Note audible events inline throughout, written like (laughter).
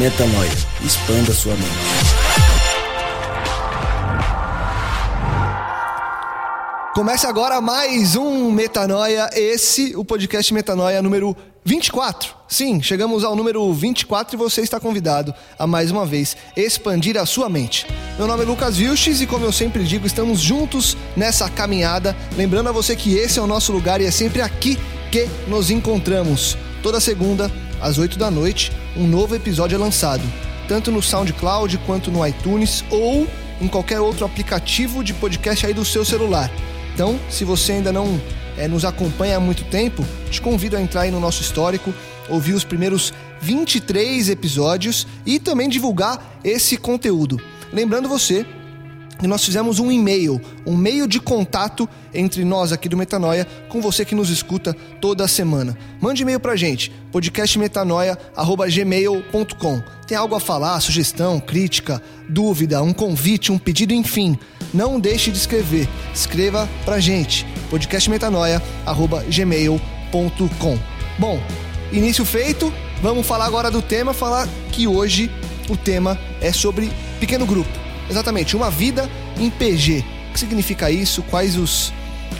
Metanoia. Expanda sua mente. Começa agora mais um Metanoia, esse o podcast Metanoia número 24. Sim, chegamos ao número 24 e você está convidado a mais uma vez expandir a sua mente. Meu nome é Lucas Vilches e como eu sempre digo, estamos juntos nessa caminhada, lembrando a você que esse é o nosso lugar e é sempre aqui que nos encontramos. Toda segunda às 8 da noite, um novo episódio é lançado, tanto no SoundCloud quanto no iTunes ou em qualquer outro aplicativo de podcast aí do seu celular. Então, se você ainda não é, nos acompanha há muito tempo, te convido a entrar aí no nosso histórico, ouvir os primeiros 23 episódios e também divulgar esse conteúdo. Lembrando você e nós fizemos um e-mail, um meio de contato entre nós aqui do Metanoia com você que nos escuta toda semana. Mande e-mail pra gente, podcastmetanoia@gmail.com. Tem algo a falar, sugestão, crítica, dúvida, um convite, um pedido, enfim. Não deixe de escrever. Escreva pra gente, podcastmetanoia@gmail.com. Bom, início feito, vamos falar agora do tema, falar que hoje o tema é sobre pequeno grupo. Exatamente, uma vida em PG. O que significa isso? Quais os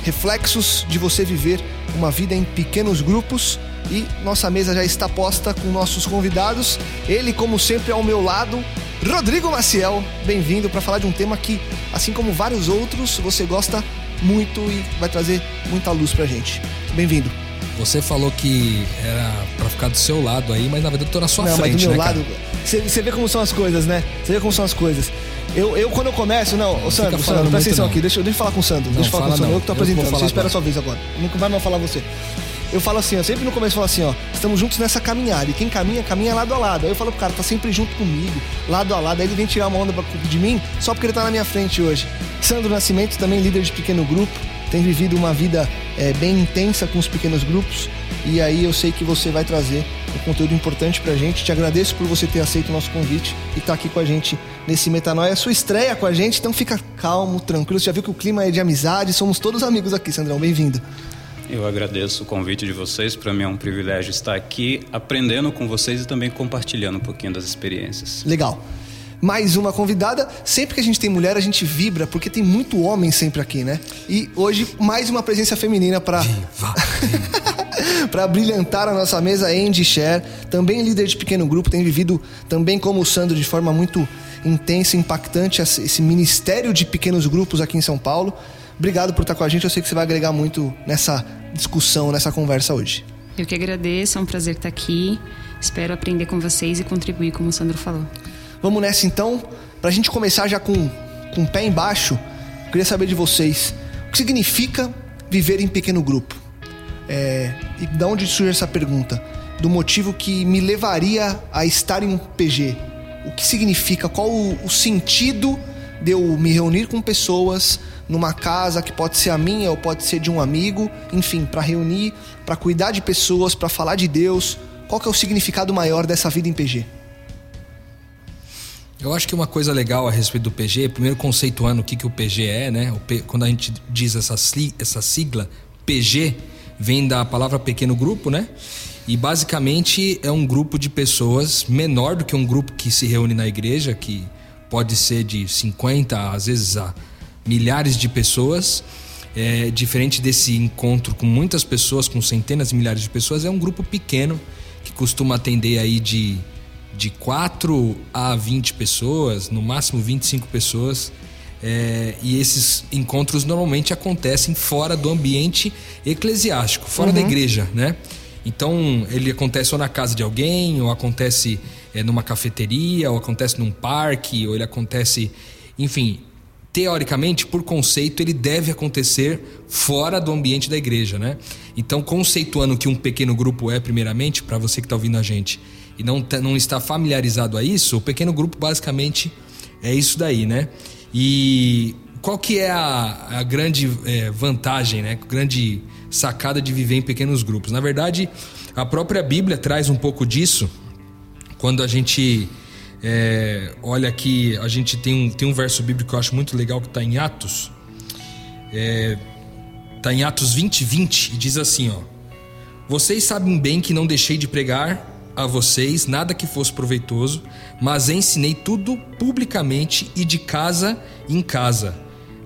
reflexos de você viver uma vida em pequenos grupos? E nossa mesa já está posta com nossos convidados. Ele, como sempre, ao meu lado, Rodrigo Maciel. Bem-vindo para falar de um tema que, assim como vários outros, você gosta muito e vai trazer muita luz pra gente. Bem-vindo. Você falou que era para ficar do seu lado aí, mas na verdade eu tô na sua Não, frente, mas do meu né, lado, você vê como são as coisas, né? Você vê como são as coisas. Eu, eu quando eu começo, não, ô Sandro, Sandro, presta atenção não. aqui, deixa, eu- deixa eu falar com o Sandro, deixa eu falar com o Sandro, não. eu que tô apresentando, você espera a agora. sua vez agora, nunca vai mais falar você. Eu falo assim, ó, sempre no começo eu falo assim, ó, estamos juntos nessa caminhada, e quem caminha, caminha lado a lado. Aí eu falo pro cara, tá sempre junto comigo, lado a lado, aí ele vem tirar uma onda pra- de mim, só porque ele tá na minha frente hoje. Sandro Nascimento, também líder de pequeno grupo, tem vivido uma vida é, bem intensa com os pequenos grupos, e aí eu sei que você vai trazer um conteúdo importante pra gente. Te agradeço por você ter aceito o nosso convite e estar aqui com a gente nesse Metanoia. É sua estreia com a gente, então fica calmo, tranquilo. Você já viu que o clima é de amizade, somos todos amigos aqui, Sandrão. Bem-vindo. Eu agradeço o convite de vocês. Para mim é um privilégio estar aqui aprendendo com vocês e também compartilhando um pouquinho das experiências. Legal. Mais uma convidada. Sempre que a gente tem mulher, a gente vibra, porque tem muito homem sempre aqui, né? E hoje, mais uma presença feminina para (laughs) para brilhantar a nossa mesa, Andy Cher, também líder de pequeno grupo, tem vivido também como o Sandro de forma muito intensa, impactante esse esse ministério de pequenos grupos aqui em São Paulo. Obrigado por estar com a gente. Eu sei que você vai agregar muito nessa discussão, nessa conversa hoje. Eu que agradeço, é um prazer estar aqui. Espero aprender com vocês e contribuir, como o Sandro falou. Vamos nessa então. Pra gente começar já com, com o pé embaixo, queria saber de vocês o que significa viver em pequeno grupo. É, e da onde surge essa pergunta? Do motivo que me levaria a estar em um PG. O que significa? Qual o, o sentido de eu me reunir com pessoas numa casa que pode ser a minha ou pode ser de um amigo, enfim, para reunir, para cuidar de pessoas, para falar de Deus. Qual que é o significado maior dessa vida em PG? Eu acho que uma coisa legal a respeito do PG, primeiro conceituando o que, que o PG é, né? P- quando a gente diz essa, essa sigla, PG, vem da palavra pequeno grupo, né? E basicamente é um grupo de pessoas menor do que um grupo que se reúne na igreja, que pode ser de 50, às vezes a milhares de pessoas. É, diferente desse encontro com muitas pessoas, com centenas de milhares de pessoas, é um grupo pequeno que costuma atender aí de de 4 a 20 pessoas, no máximo 25 pessoas. É, e esses encontros normalmente acontecem fora do ambiente eclesiástico, fora uhum. da igreja, né? Então ele acontece ou na casa de alguém, ou acontece é, numa cafeteria, ou acontece num parque, ou ele acontece, enfim, teoricamente, por conceito, ele deve acontecer fora do ambiente da igreja, né? Então, conceituando que um pequeno grupo é, primeiramente, para você que está ouvindo a gente e não, não está familiarizado a isso, o pequeno grupo basicamente é isso daí, né? E qual que é a, a grande é, vantagem, né? Grande sacada de viver em pequenos grupos? Na verdade, a própria Bíblia traz um pouco disso quando a gente é, olha aqui, a gente tem um, tem um verso bíblico que eu acho muito legal que está em Atos. Está é, tá em Atos 20, 20 e diz assim: ó, Vocês sabem bem que não deixei de pregar a vocês nada que fosse proveitoso, mas ensinei tudo publicamente e de casa em casa.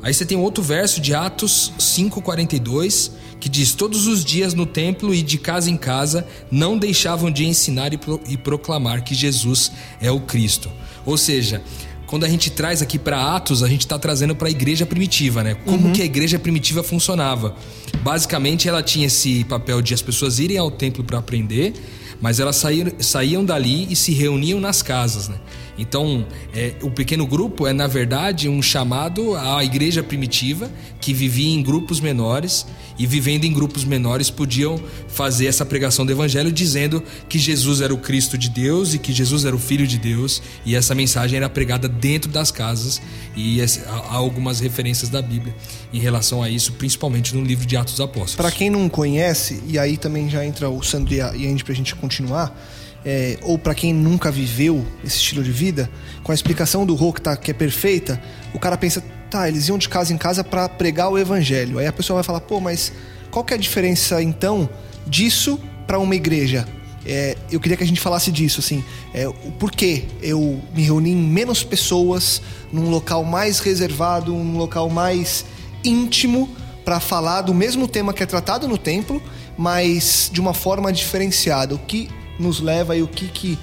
Aí você tem outro verso de Atos 5:42 que diz: Todos os dias no templo e de casa em casa não deixavam de ensinar e, pro, e proclamar que Jesus é o Cristo. Ou seja, quando a gente traz aqui para Atos, a gente está trazendo para a igreja primitiva, né? Como uhum. que a igreja primitiva funcionava? Basicamente, ela tinha esse papel de as pessoas irem ao templo para aprender mas elas saíram, saíam dali e se reuniam nas casas. Né? Então, é, o pequeno grupo é, na verdade, um chamado à igreja primitiva que vivia em grupos menores e, vivendo em grupos menores, podiam fazer essa pregação do evangelho dizendo que Jesus era o Cristo de Deus e que Jesus era o Filho de Deus. E essa mensagem era pregada dentro das casas. E há algumas referências da Bíblia em relação a isso, principalmente no livro de Atos dos Apóstolos. Para quem não conhece, e aí também já entra o Sandro e a Andy para a gente continuar é, ou para quem nunca viveu esse estilo de vida, com a explicação do Rô que, tá, que é perfeita, o cara pensa, tá, eles iam de casa em casa para pregar o evangelho. Aí a pessoa vai falar, pô, mas qual que é a diferença então disso para uma igreja? É, eu queria que a gente falasse disso, assim, é, o porquê eu me reuni em menos pessoas, num local mais reservado, num local mais íntimo, para falar do mesmo tema que é tratado no templo, mas de uma forma diferenciada. O que nos leva e o que, que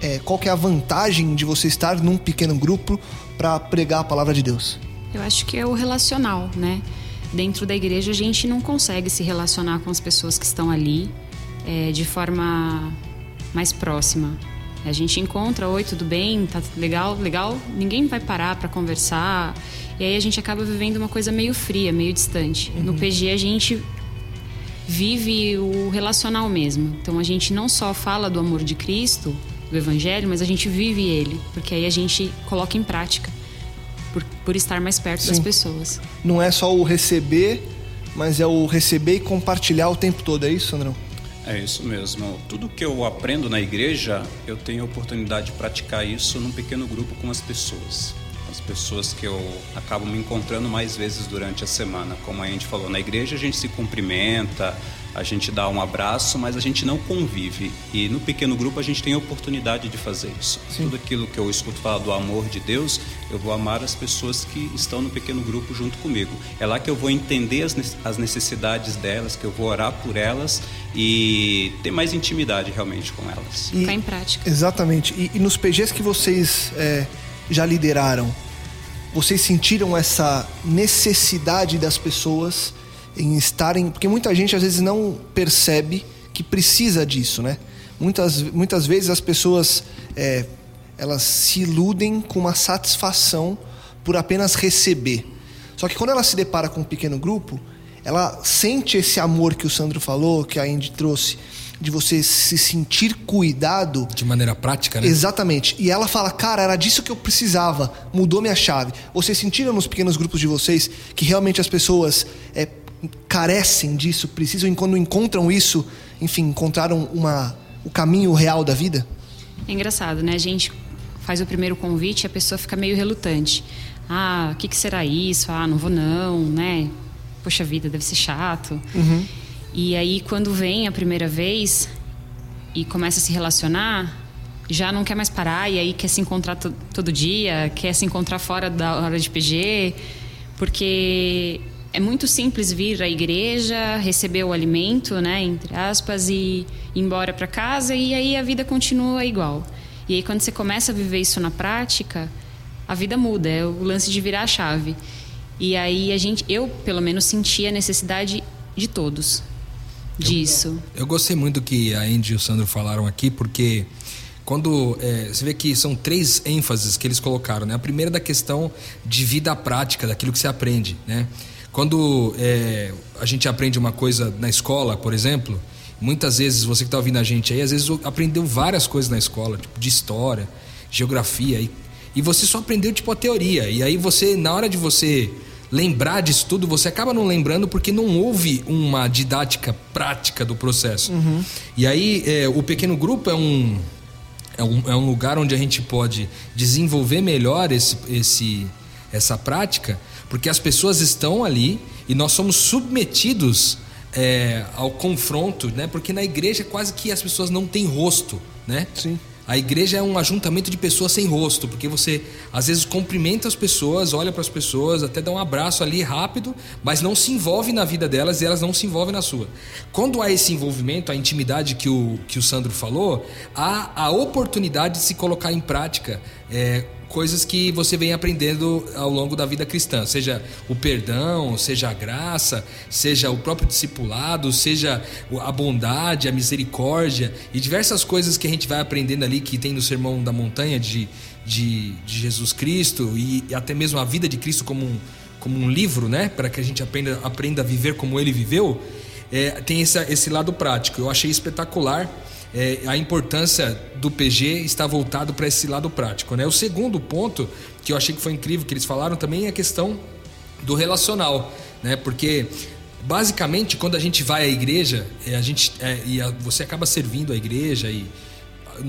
é, qual que é a vantagem de você estar num pequeno grupo para pregar a palavra de Deus? Eu acho que é o relacional, né? Dentro da igreja a gente não consegue se relacionar com as pessoas que estão ali é, de forma mais próxima. A gente encontra, oi, tudo bem? Tá legal, legal. Ninguém vai parar para conversar. E aí a gente acaba vivendo uma coisa meio fria, meio distante. Uhum. No PG a gente vive o relacional mesmo. Então a gente não só fala do amor de Cristo, do Evangelho, mas a gente vive ele, porque aí a gente coloca em prática, por, por estar mais perto Sim. das pessoas. Não é só o receber, mas é o receber e compartilhar o tempo todo, é isso, Sandrão? É isso mesmo. Tudo que eu aprendo na igreja, eu tenho a oportunidade de praticar isso num pequeno grupo com as pessoas as pessoas que eu acabo me encontrando mais vezes durante a semana. Como a gente falou, na igreja a gente se cumprimenta, a gente dá um abraço, mas a gente não convive. E no pequeno grupo a gente tem a oportunidade de fazer isso. Sim. Tudo aquilo que eu escuto falar do amor de Deus, eu vou amar as pessoas que estão no pequeno grupo junto comigo. É lá que eu vou entender as necessidades delas, que eu vou orar por elas e ter mais intimidade realmente com elas. Ficar em prática. Exatamente. E, e nos PGs que vocês é, já lideraram, vocês sentiram essa necessidade das pessoas em estarem. Porque muita gente às vezes não percebe que precisa disso, né? Muitas, muitas vezes as pessoas é, elas se iludem com uma satisfação por apenas receber. Só que quando ela se depara com um pequeno grupo, ela sente esse amor que o Sandro falou, que a Andy trouxe, de você se sentir cuidado. De maneira prática, né? Exatamente. E ela fala, cara, era disso que eu precisava, mudou minha chave. Vocês sentiram nos pequenos grupos de vocês que realmente as pessoas é, carecem disso, precisam, e quando encontram isso, enfim, encontraram uma, o caminho real da vida? É engraçado, né? A gente faz o primeiro convite e a pessoa fica meio relutante. Ah, o que, que será isso? Ah, não vou não, né? Poxa vida, deve ser chato. Uhum. E aí, quando vem a primeira vez e começa a se relacionar, já não quer mais parar e aí quer se encontrar todo dia, quer se encontrar fora da hora de PG, porque é muito simples vir à igreja, receber o alimento, né, entre aspas, e ir embora para casa e aí a vida continua igual. E aí quando você começa a viver isso na prática, a vida muda, é o lance de virar a chave. E aí a gente, eu pelo menos senti a necessidade de todos disso. Eu, eu gostei muito do que a Andy e o Sandro falaram aqui, porque quando é, você vê que são três ênfases que eles colocaram, né? A primeira da questão de vida prática, daquilo que você aprende, né? Quando é, a gente aprende uma coisa na escola, por exemplo, muitas vezes você que está ouvindo a gente aí, às vezes aprendeu várias coisas na escola, tipo de história, geografia, e, e você só aprendeu tipo a teoria. E aí você, na hora de você lembrar disso tudo, você acaba não lembrando porque não houve uma didática prática do processo. Uhum. E aí é, o pequeno grupo é um, é um, é um lugar onde a gente pode desenvolver melhor esse, esse, essa prática, porque as pessoas estão ali e nós somos submetidos é, ao confronto, né? Porque na igreja quase que as pessoas não têm rosto, né? Sim. A igreja é um ajuntamento de pessoas sem rosto, porque você às vezes cumprimenta as pessoas, olha para as pessoas, até dá um abraço ali rápido, mas não se envolve na vida delas e elas não se envolvem na sua. Quando há esse envolvimento, a intimidade que o, que o Sandro falou, há a oportunidade de se colocar em prática. É, coisas que você vem aprendendo ao longo da vida cristã, seja o perdão, seja a graça, seja o próprio discipulado, seja a bondade, a misericórdia e diversas coisas que a gente vai aprendendo ali que tem no Sermão da Montanha de, de, de Jesus Cristo e, até mesmo a vida de Cristo como um, como um livro, né, para que a gente aprenda, aprenda a viver como ele viveu, é, tem esse, esse lado prático. Eu achei espetacular é, a importância do PG está voltado para esse lado prático. Né? O segundo ponto que eu achei que foi incrível que eles falaram também é a questão do relacional, né? Porque basicamente quando a gente vai à igreja, é, a gente é, e a, você acaba servindo a igreja e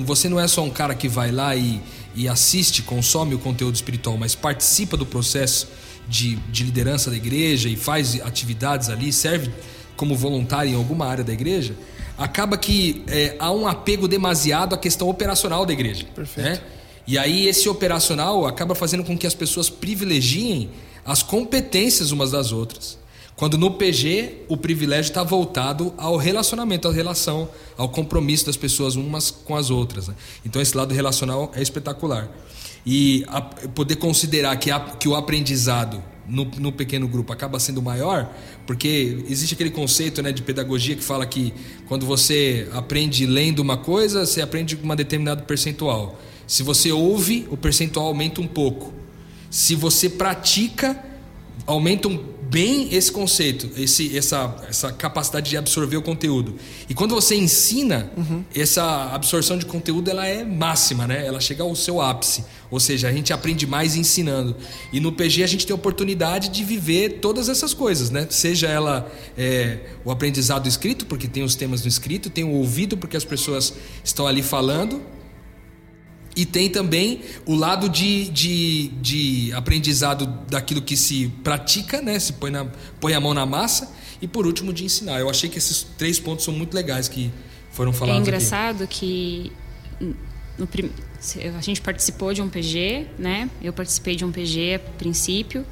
você não é só um cara que vai lá e, e assiste, consome o conteúdo espiritual, mas participa do processo de, de liderança da igreja e faz atividades ali, serve como voluntário em alguma área da igreja acaba que é, há um apego demasiado à questão operacional da igreja. Perfeito. Né? E aí esse operacional acaba fazendo com que as pessoas privilegiem as competências umas das outras. Quando no PG o privilégio está voltado ao relacionamento, à relação, ao compromisso das pessoas umas com as outras. Né? Então esse lado relacional é espetacular. E a, poder considerar que, a, que o aprendizado no, no, pequeno grupo acaba sendo maior, porque existe aquele conceito né, de pedagogia que fala que quando você aprende lendo uma coisa, você aprende com uma determinado percentual. Se você ouve, o percentual aumenta um pouco. Se você pratica, aumenta um bem esse conceito, esse, essa, essa capacidade de absorver o conteúdo. E quando você ensina, uhum. essa absorção de conteúdo ela é máxima, né? Ela chega ao seu ápice. Ou seja, a gente aprende mais ensinando. E no PG a gente tem a oportunidade de viver todas essas coisas, né? Seja ela é, o aprendizado escrito, porque tem os temas no escrito, tem o ouvido, porque as pessoas estão ali falando e tem também o lado de, de, de aprendizado daquilo que se pratica, né? Se põe, na, põe a mão na massa. E por último, de ensinar. Eu achei que esses três pontos são muito legais que foram falados. É engraçado aqui. que no, a gente participou de um PG, né? Eu participei de um PG a princípio.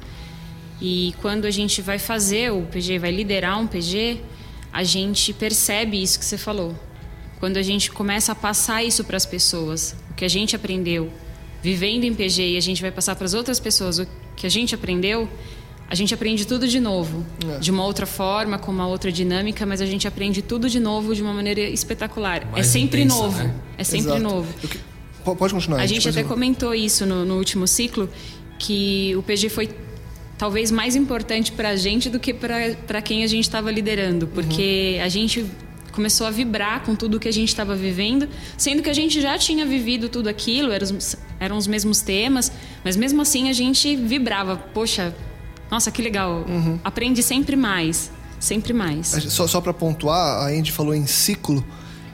E quando a gente vai fazer o PG, vai liderar um PG, a gente percebe isso que você falou. Quando a gente começa a passar isso para as pessoas, que a gente aprendeu vivendo em PG e a gente vai passar para as outras pessoas o que a gente aprendeu, a gente aprende tudo de novo, é. de uma outra forma, com uma outra dinâmica, mas a gente aprende tudo de novo de uma maneira espetacular. É Mais é sempre intensa, novo. Né? É sempre Exato. novo. Pode continuar. A gente até comentou isso no, no último ciclo, que o PG foi talvez mais importante para a gente do que para quem a gente estava liderando, porque uhum. a gente começou a vibrar com tudo que a gente estava vivendo, sendo que a gente já tinha vivido tudo aquilo, eram, eram os mesmos temas, mas mesmo assim a gente vibrava. Poxa, nossa, que legal. Uhum. Aprende sempre mais, sempre mais. Só, só para pontuar, a Andy falou em ciclo.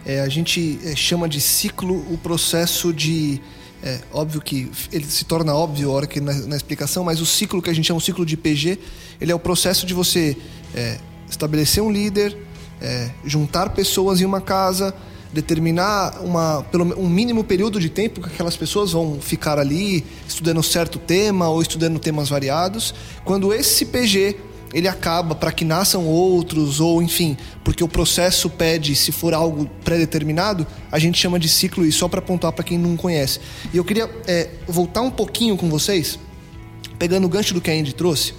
É, a gente é, chama de ciclo o processo de. É, óbvio que ele se torna óbvio a hora que na, na, explicação, mas o ciclo que a gente chama o ciclo de PG, ele é o processo de você é, estabelecer um líder, é, juntar pessoas em uma casa, determinar uma, pelo, um mínimo período de tempo que aquelas pessoas vão ficar ali estudando certo tema ou estudando temas variados. Quando esse PG ele acaba para que nasçam outros, ou enfim, porque o processo pede, se for algo pré-determinado, a gente chama de ciclo, e só para apontar para quem não conhece. E eu queria é, voltar um pouquinho com vocês, pegando o gancho do que a Andy trouxe.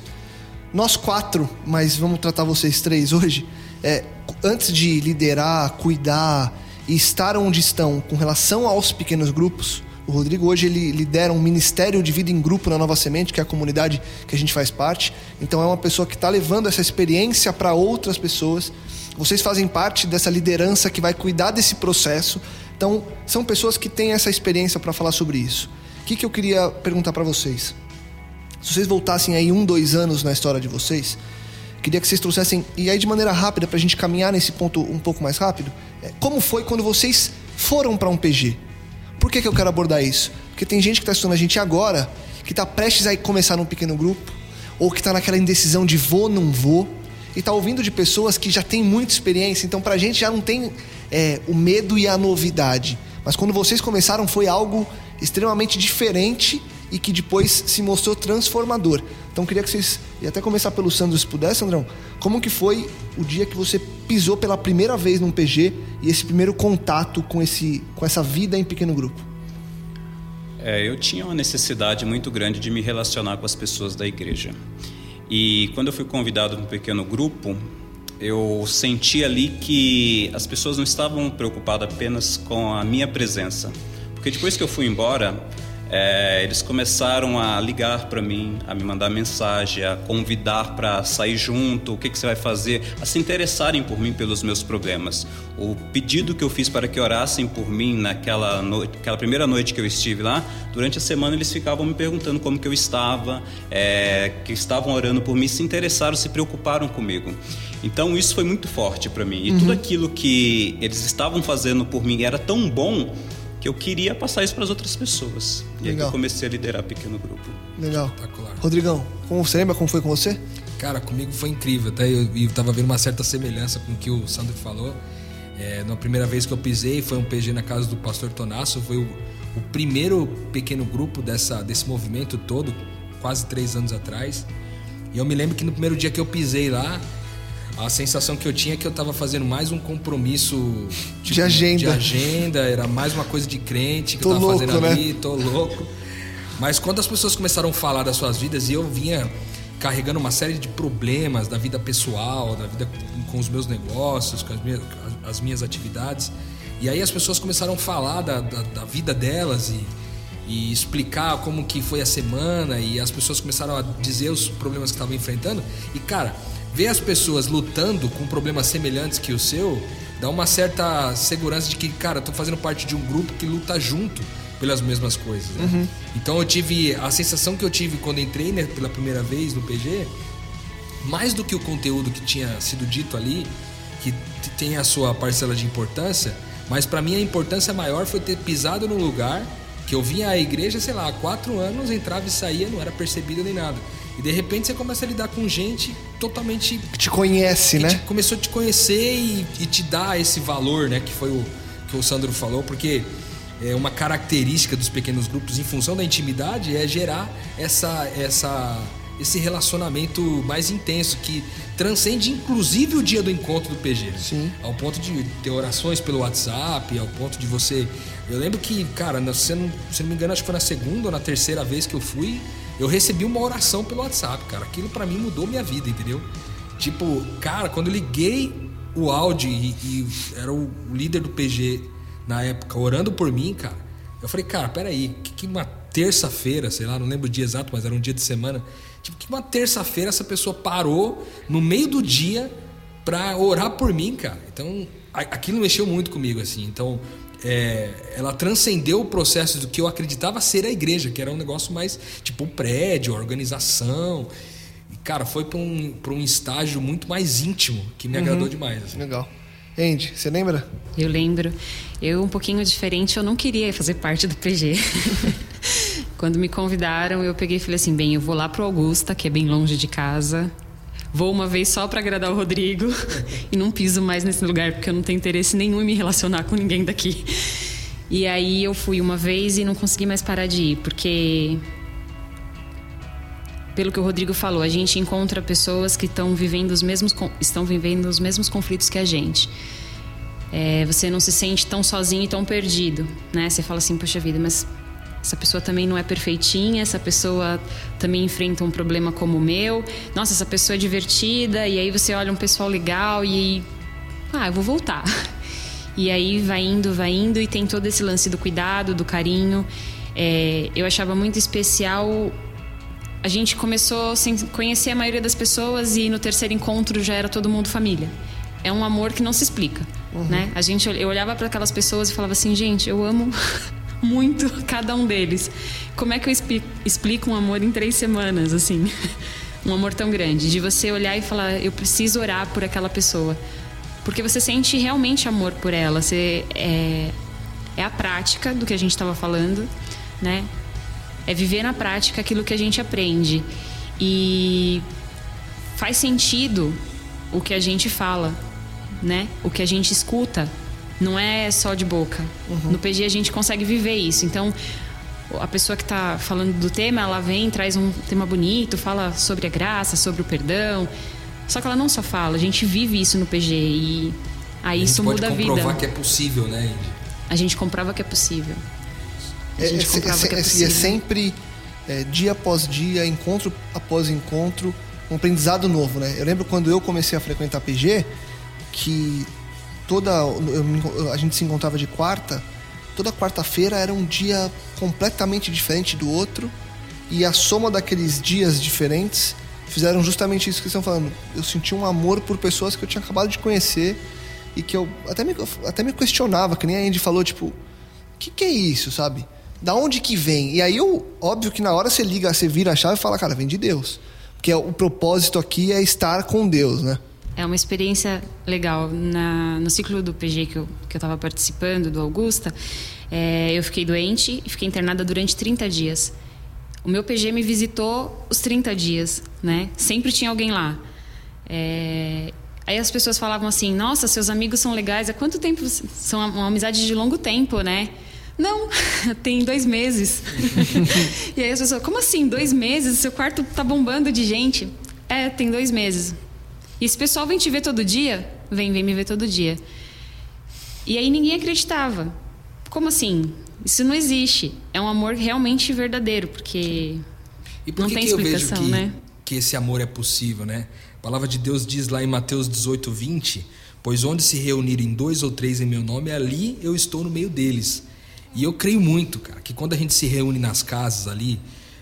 Nós quatro, mas vamos tratar vocês três hoje, é, antes de liderar, cuidar e estar onde estão com relação aos pequenos grupos, o Rodrigo hoje ele lidera um ministério de vida em grupo na Nova Semente, que é a comunidade que a gente faz parte. Então é uma pessoa que está levando essa experiência para outras pessoas. Vocês fazem parte dessa liderança que vai cuidar desse processo. Então são pessoas que têm essa experiência para falar sobre isso. O que, que eu queria perguntar para vocês? Se vocês voltassem aí um, dois anos na história de vocês, queria que vocês trouxessem, e aí de maneira rápida, para a gente caminhar nesse ponto um pouco mais rápido, é, como foi quando vocês foram para um PG? Por que, que eu quero abordar isso? Porque tem gente que está estudando a gente agora, que está prestes a começar num pequeno grupo, ou que está naquela indecisão de vou, não vou, e está ouvindo de pessoas que já têm muita experiência, então para a gente já não tem é, o medo e a novidade. Mas quando vocês começaram foi algo extremamente diferente e que depois se mostrou transformador. Então queria que vocês, e até começar pelo Sandro, se pudesse, Andrão, como que foi o dia que você pisou pela primeira vez num PG e esse primeiro contato com, esse, com essa vida em pequeno grupo? É, eu tinha uma necessidade muito grande de me relacionar com as pessoas da igreja. E quando eu fui convidado para um pequeno grupo, eu senti ali que as pessoas não estavam preocupadas apenas com a minha presença. Porque depois que eu fui embora, é, eles começaram a ligar para mim, a me mandar mensagem, a convidar para sair junto, o que, que você vai fazer, a se interessarem por mim pelos meus problemas. O pedido que eu fiz para que orassem por mim naquela noite, aquela primeira noite que eu estive lá, durante a semana eles ficavam me perguntando como que eu estava, é, que estavam orando por mim, se interessaram, se preocuparam comigo. Então isso foi muito forte para mim. E uhum. tudo aquilo que eles estavam fazendo por mim era tão bom eu queria passar isso para as outras pessoas. E Legal. aí que eu comecei a liderar pequeno grupo. Legal. Rodrigão, como você lembra como foi com você? Cara, comigo foi incrível. Até eu, eu tava vendo uma certa semelhança com o que o Sandro falou. É, na primeira vez que eu pisei, foi um PG na casa do pastor Tonasso. Foi o, o primeiro pequeno grupo dessa, desse movimento todo, quase três anos atrás. E eu me lembro que no primeiro dia que eu pisei lá, a sensação que eu tinha é que eu estava fazendo mais um compromisso tipo, de agenda. De agenda, era mais uma coisa de crente que tô eu estava fazendo né? ali, tô louco. Mas quando as pessoas começaram a falar das suas vidas e eu vinha carregando uma série de problemas da vida pessoal, da vida com os meus negócios, com as minhas, as minhas atividades, e aí as pessoas começaram a falar da, da, da vida delas e, e explicar como que foi a semana e as pessoas começaram a dizer os problemas que estavam enfrentando e cara ver as pessoas lutando com problemas semelhantes que o seu dá uma certa segurança de que, cara, tô fazendo parte de um grupo que luta junto pelas mesmas coisas. Né? Uhum. Então eu tive a sensação que eu tive quando entrei né, pela primeira vez no PG, mais do que o conteúdo que tinha sido dito ali, que tem a sua parcela de importância, mas para mim a importância maior foi ter pisado no lugar que eu vinha à igreja, sei lá, há quatro anos, entrava e saía, não era percebido nem nada. E de repente você começa a lidar com gente totalmente. Que te conhece, que né? Te, começou a te conhecer e, e, te dar esse valor, né? Que foi o que o Sandro falou, porque é uma característica dos pequenos grupos, em função da intimidade, é gerar essa, essa, esse relacionamento mais intenso, que transcende inclusive o dia do encontro do PG. Sim. Ao ponto de ter orações pelo WhatsApp, ao ponto de você. Eu lembro que, cara, se não, se não me engano, acho que foi na segunda ou na terceira vez que eu fui eu recebi uma oração pelo WhatsApp, cara. Aquilo para mim mudou minha vida, entendeu? Tipo, cara, quando eu liguei o áudio e, e era o líder do PG na época orando por mim, cara, eu falei, cara, peraí, que, que uma terça-feira, sei lá, não lembro o dia exato, mas era um dia de semana. Tipo, que uma terça-feira essa pessoa parou no meio do dia pra orar por mim, cara. Então, aquilo mexeu muito comigo, assim. Então, é, ela transcendeu o processo do que eu acreditava ser a igreja, que era um negócio mais tipo um prédio, organização. E, cara, foi para um, um estágio muito mais íntimo que me uhum. agradou demais. Assim. Legal. Andy, você lembra? Eu lembro. Eu, um pouquinho diferente, eu não queria fazer parte do PG. (laughs) Quando me convidaram, eu peguei e falei assim: bem, eu vou lá pro Augusta, que é bem longe de casa. Vou uma vez só para agradar o Rodrigo (laughs) e não piso mais nesse lugar porque eu não tenho interesse nenhum em me relacionar com ninguém daqui. E aí eu fui uma vez e não consegui mais parar de ir, porque pelo que o Rodrigo falou, a gente encontra pessoas que estão vivendo os mesmos, estão vivendo os mesmos conflitos que a gente. É, você não se sente tão sozinho e tão perdido, né? Você fala assim, poxa vida, mas essa pessoa também não é perfeitinha, essa pessoa também enfrenta um problema como o meu. Nossa, essa pessoa é divertida, e aí você olha um pessoal legal e ah, eu vou voltar. E aí vai indo, vai indo e tem todo esse lance do cuidado, do carinho. É, eu achava muito especial. A gente começou sem conhecer a maioria das pessoas e no terceiro encontro já era todo mundo família. É um amor que não se explica, uhum. né? A gente, eu olhava para aquelas pessoas e falava assim, gente, eu amo muito cada um deles. Como é que eu explico um amor em três semanas, assim? (laughs) Um amor tão grande, de você olhar e falar, eu preciso orar por aquela pessoa porque você sente realmente amor por ela. Você é, é a prática do que a gente estava falando, né? É viver na prática aquilo que a gente aprende. E faz sentido o que a gente fala, né? O que a gente escuta. Não é só de boca. Uhum. No PG a gente consegue viver isso. Então, a pessoa que está falando do tema, ela vem, traz um tema bonito, fala sobre a graça, sobre o perdão, só que ela não só fala, a gente vive isso no PG e aí isso muda a vida. A gente comprovar que é possível, né, Indy? A gente comprova que é possível. A gente é, comprova é, que é, é possível. E é sempre é, dia após dia, encontro após encontro, um aprendizado novo, né? Eu lembro quando eu comecei a frequentar PG, que toda eu, a gente se encontrava de quarta, toda quarta-feira era um dia completamente diferente do outro e a soma daqueles dias diferentes fizeram justamente isso que estão falando. Eu senti um amor por pessoas que eu tinha acabado de conhecer e que eu até me, até me questionava, que nem a Andy falou, tipo, o que, que é isso, sabe? Da onde que vem? E aí eu, óbvio que na hora você liga, você vira a chave e fala, cara, vem de Deus. Porque o propósito aqui é estar com Deus, né? É uma experiência legal. Na, no ciclo do PG que eu, que eu tava participando, do Augusta, é, eu fiquei doente e fiquei internada durante 30 dias. O meu PG me visitou os 30 dias, né? Sempre tinha alguém lá. É... Aí as pessoas falavam assim: Nossa, seus amigos são legais. Há quanto tempo? São uma amizade de longo tempo, né? Não, (laughs) tem dois meses. (laughs) e aí as pessoas: Como assim? Dois meses? Seu quarto tá bombando de gente? É, tem dois meses. E esse pessoal vem te ver todo dia? Vem, vem me ver todo dia. E aí ninguém acreditava. Como assim? Isso não existe. É um amor realmente verdadeiro, porque e por não que tem que explicação, eu vejo que, né? Que esse amor é possível, né? A palavra de Deus diz lá em Mateus 18, 20: Pois onde se reunirem dois ou três em meu nome, ali eu estou no meio deles. E eu creio muito, cara, que quando a gente se reúne nas casas ali,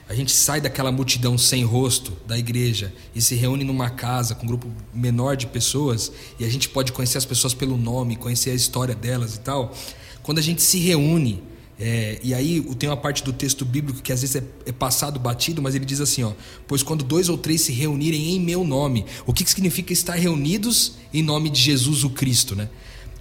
a gente sai daquela multidão sem rosto da igreja e se reúne numa casa com um grupo menor de pessoas e a gente pode conhecer as pessoas pelo nome, conhecer a história delas e tal. Quando a gente se reúne é, e aí tem uma parte do texto bíblico que às vezes é, é, passado batido, mas ele diz assim: ó, pois quando dois ou três se reunirem em meu nome, o que, que significa estar reunidos em nome de Jesus o Cristo, né?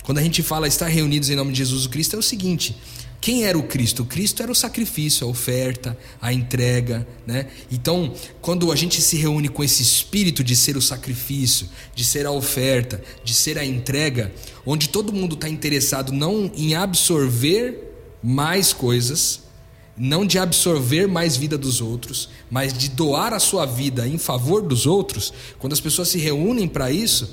Quando a gente fala estar reunidos em nome de Jesus o Cristo, é o seguinte: quem era o Cristo? O Cristo era o sacrifício, a oferta, a entrega, né? Então, quando a gente se reúne com esse espírito de ser o sacrifício, de ser a oferta, de ser a entrega, onde todo mundo está interessado não em absorver mais coisas, não de absorver mais vida dos outros, mas de doar a sua vida em favor dos outros, quando as pessoas se reúnem para isso,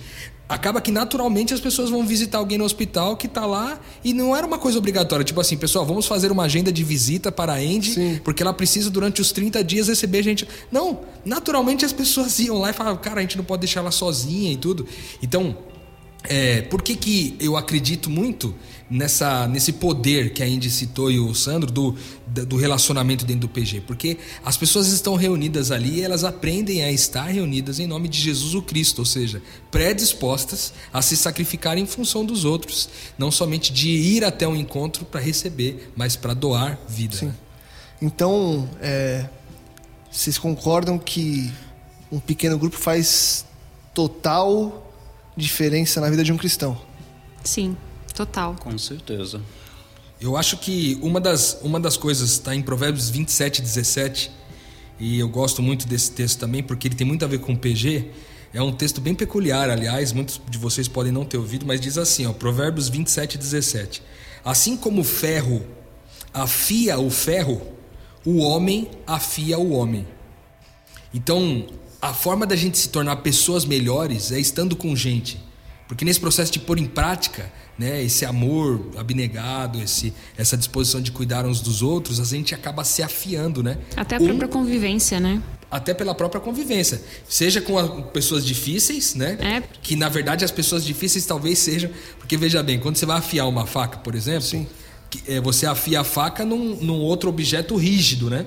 acaba que naturalmente as pessoas vão visitar alguém no hospital que está lá e não era uma coisa obrigatória. Tipo assim, pessoal, vamos fazer uma agenda de visita para a Andy, Sim. porque ela precisa durante os 30 dias receber gente. Não, naturalmente as pessoas (laughs) iam lá e falavam, cara, a gente não pode deixar ela sozinha e tudo. Então, é, por que, que eu acredito muito nessa, nesse poder que a Indy citou e o Sandro do, do relacionamento dentro do PG? Porque as pessoas estão reunidas ali e elas aprendem a estar reunidas em nome de Jesus o Cristo, ou seja, predispostas a se sacrificar em função dos outros, não somente de ir até um encontro para receber, mas para doar vida. Sim. Né? Então, é, vocês concordam que um pequeno grupo faz total diferença na vida de um cristão. Sim, total. Com certeza. Eu acho que uma das, uma das coisas está em Provérbios 27, 17, e eu gosto muito desse texto também, porque ele tem muito a ver com PG. É um texto bem peculiar, aliás, muitos de vocês podem não ter ouvido, mas diz assim, ó, Provérbios 27, 17. Assim como o ferro afia o ferro, o homem afia o homem. Então, a forma da gente se tornar pessoas melhores é estando com gente. Porque nesse processo de pôr em prática, né, esse amor abnegado, esse, essa disposição de cuidar uns dos outros, a gente acaba se afiando, né? Até a própria um, convivência, né? Até pela própria convivência. Seja com a, pessoas difíceis, né? É. Que na verdade as pessoas difíceis talvez sejam. Porque veja bem, quando você vai afiar uma faca, por exemplo, Sim. Que, é, você afia a faca num, num outro objeto rígido, né?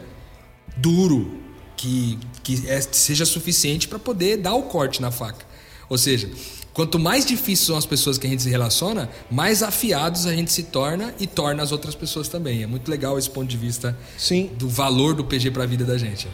Duro, que, que é, seja suficiente para poder dar o corte na faca. Ou seja, quanto mais difíceis são as pessoas que a gente se relaciona, mais afiados a gente se torna e torna as outras pessoas também. É muito legal esse ponto de vista Sim. do valor do PG para a vida da gente.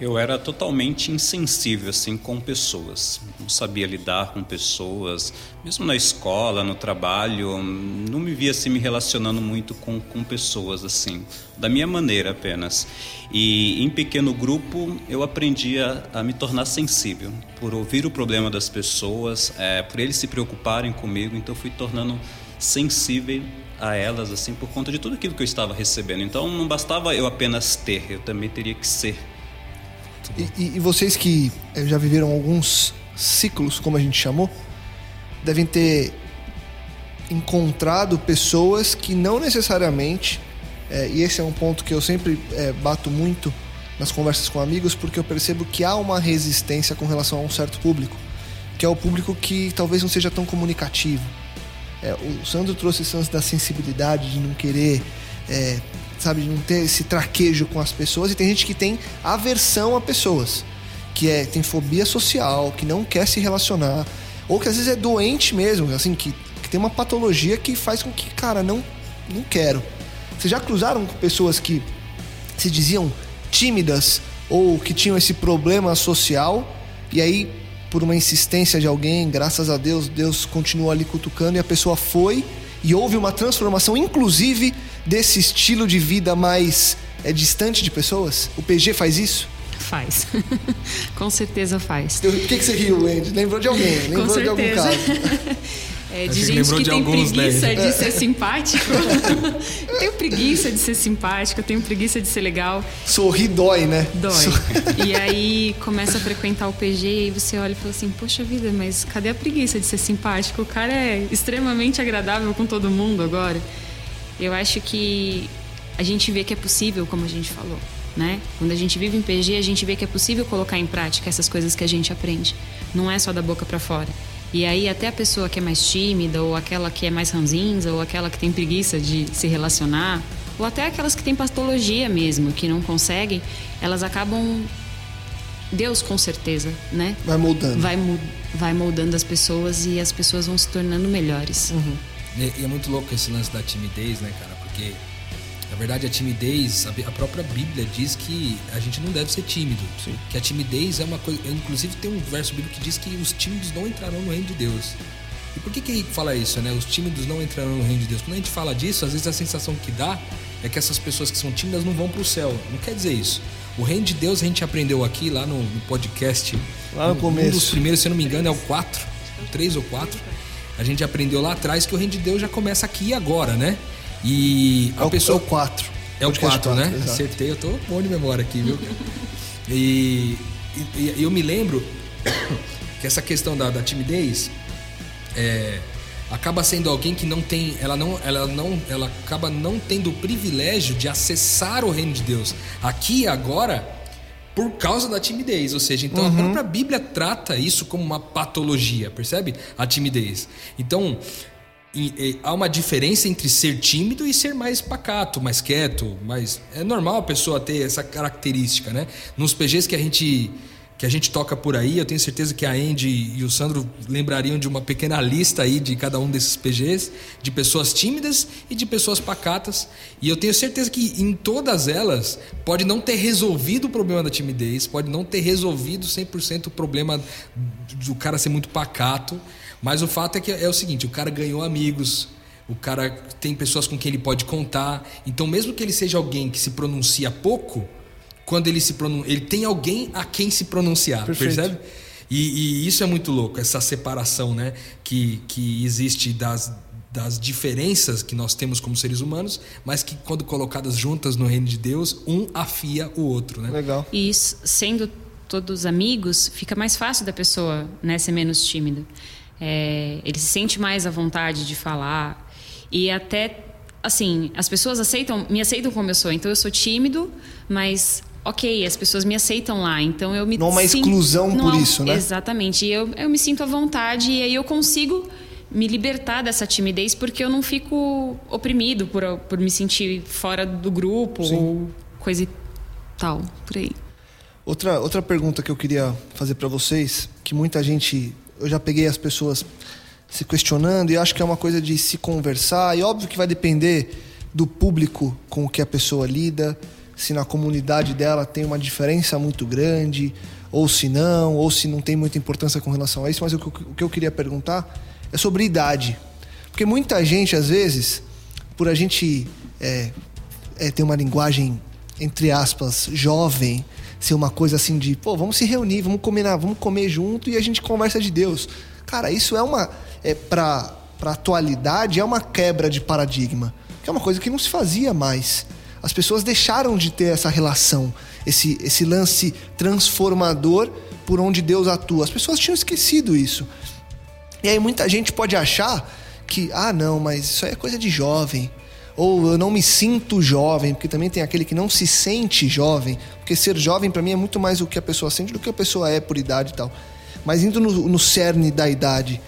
Eu era totalmente insensível assim com pessoas. Não sabia lidar com pessoas, mesmo na escola, no trabalho, não me via assim me relacionando muito com, com pessoas assim, da minha maneira apenas. E em pequeno grupo eu aprendi a, a me tornar sensível, por ouvir o problema das pessoas, é, por eles se preocuparem comigo, então fui tornando sensível a elas assim por conta de tudo aquilo que eu estava recebendo. Então não bastava eu apenas ter, eu também teria que ser. E, e, vocês que eh, já viveram alguns ciclos, como a gente chamou, devem ter encontrado pessoas que não necessariamente, é, e esse é um ponto que eu sempre é, bato muito nas conversas com amigos, porque eu percebo que há uma resistência com relação a um certo público, que é o público que talvez não seja tão comunicativo. É, o Sandro trouxe esse lance da sensibilidade, de não querer sabe, de não ter esse traquejo com as pessoas. E tem gente que tem aversão a pessoas, que é tem fobia social, que não quer se relacionar, ou que às vezes é doente mesmo, assim, que, que tem uma patologia que faz com que, cara, não, não quero. Vocês já cruzaram com pessoas que se diziam tímidas ou que tinham esse problema social e aí por uma insistência de alguém, graças a Deus, Deus continuou ali cutucando e a pessoa foi e houve uma transformação, inclusive desse estilo de vida mais é, distante de pessoas? O PG faz isso? Faz. (laughs) Com certeza faz. Por que, que você riu, Andy? Lembrou de alguém? Lembrou de algum caso? (laughs) É, de gente que, tem alguns, né? preguiça de (laughs) ser simpático. eu tenho preguiça de ser simpática, eu tenho preguiça de ser legal. Sorrir dói, né? Dói. E aí começa a frequentar o PG e você olha e fala assim: Poxa vida, mas cadê a preguiça de ser simpático? O cara é extremamente agradável com todo mundo agora. Eu acho que a gente vê que é possível, como a gente falou. Né? Quando a gente vive em PG, a gente vê que é possível colocar em prática essas coisas que a gente aprende. Não é só da boca para fora. E aí até a pessoa que é mais tímida, ou aquela que é mais ranzinza, ou aquela que tem preguiça de se relacionar, ou até aquelas que têm patologia mesmo, que não conseguem, elas acabam Deus com certeza, né? Vai moldando. Vai, vai moldando as pessoas e as pessoas vão se tornando melhores. Uhum. E, é muito louco esse lance da timidez, né, cara? Porque na verdade a timidez, a própria Bíblia diz que a gente não deve ser tímido. Sim. Que a timidez é uma coisa. Inclusive tem um verso bíblico que diz que os tímidos não entrarão no reino de Deus. E por que que fala isso, né? Os tímidos não entrarão no reino de Deus. Quando a gente fala disso, às vezes a sensação que dá é que essas pessoas que são tímidas não vão para o céu. Não quer dizer isso. O reino de Deus a gente aprendeu aqui lá no, no podcast. Lá no um, começo. Um dos primeiros, se eu não me engano, é o 4, 3 ou 4 a gente aprendeu lá atrás que o reino de Deus já começa aqui e agora, né? E a é pessoa. É o 4. É o 4, né? Exato. Acertei, eu tô bom de memória aqui, viu? (laughs) e, e, eu me lembro que essa questão da, da timidez é, acaba sendo alguém que não tem, ela não, ela não, ela acaba não tendo o privilégio de acessar o reino de Deus aqui e agora por causa da timidez. Ou seja, então uhum. a própria Bíblia trata isso como uma patologia, percebe? A timidez. Então, há uma diferença entre ser tímido e ser mais pacato, mais quieto, mais é normal a pessoa ter essa característica, né? Nos PGs que a gente que a gente toca por aí. Eu tenho certeza que a Andy e o Sandro lembrariam de uma pequena lista aí de cada um desses PGs, de pessoas tímidas e de pessoas pacatas. E eu tenho certeza que em todas elas pode não ter resolvido o problema da timidez, pode não ter resolvido 100% o problema do cara ser muito pacato, mas o fato é que é o seguinte, o cara ganhou amigos, o cara tem pessoas com quem ele pode contar. Então, mesmo que ele seja alguém que se pronuncia pouco, quando ele se pronuncia, ele tem alguém a quem se pronunciar, Perfeito. percebe? E, e, isso é muito louco, essa separação, né, que, que existe das, das diferenças que nós temos como seres humanos, mas que quando colocadas juntas no reino de Deus, um afia o outro, né? Legal. E sendo todos amigos, fica mais fácil da pessoa né, ser menos tímido. É, ele se sente mais à vontade de falar e até assim as pessoas aceitam me aceitam como eu sou então eu sou tímido mas ok as pessoas me aceitam lá então eu me não há uma sinto, exclusão não por há- isso né exatamente e eu, eu me sinto à vontade e aí eu consigo me libertar dessa timidez porque eu não fico oprimido por, por me sentir fora do grupo Sim. ou coisa e tal por aí Outra, outra pergunta que eu queria fazer para vocês, que muita gente, eu já peguei as pessoas se questionando e acho que é uma coisa de se conversar e óbvio que vai depender do público com o que a pessoa lida, se na comunidade dela tem uma diferença muito grande ou se não, ou se não tem muita importância com relação a isso, mas o que, eu queria perguntar é sobre idade. Porque muita gente, às vezes, por a gente é, é, ter uma linguagem, entre aspas, jovem, ser uma coisa assim de, pô, vamos se reunir, vamos combinar, vamos comer junto e a gente conversa de Deus. Cara, isso é uma. É, pra, pra atualidade, é uma quebra de paradigma. Que é uma coisa que não se fazia mais. As pessoas deixaram de ter essa relação, esse, esse lance transformador por onde Deus atua. As pessoas tinham esquecido isso. E aí muita gente pode achar que, ah, não, mas isso aí é coisa de jovem. Ou eu não me sinto jovem, porque também tem aquele que não se sente jovem. Porque ser jovem para mim é muito mais o que a pessoa sente do que a pessoa é por idade e tal. Mas indo no, no cerne da idade,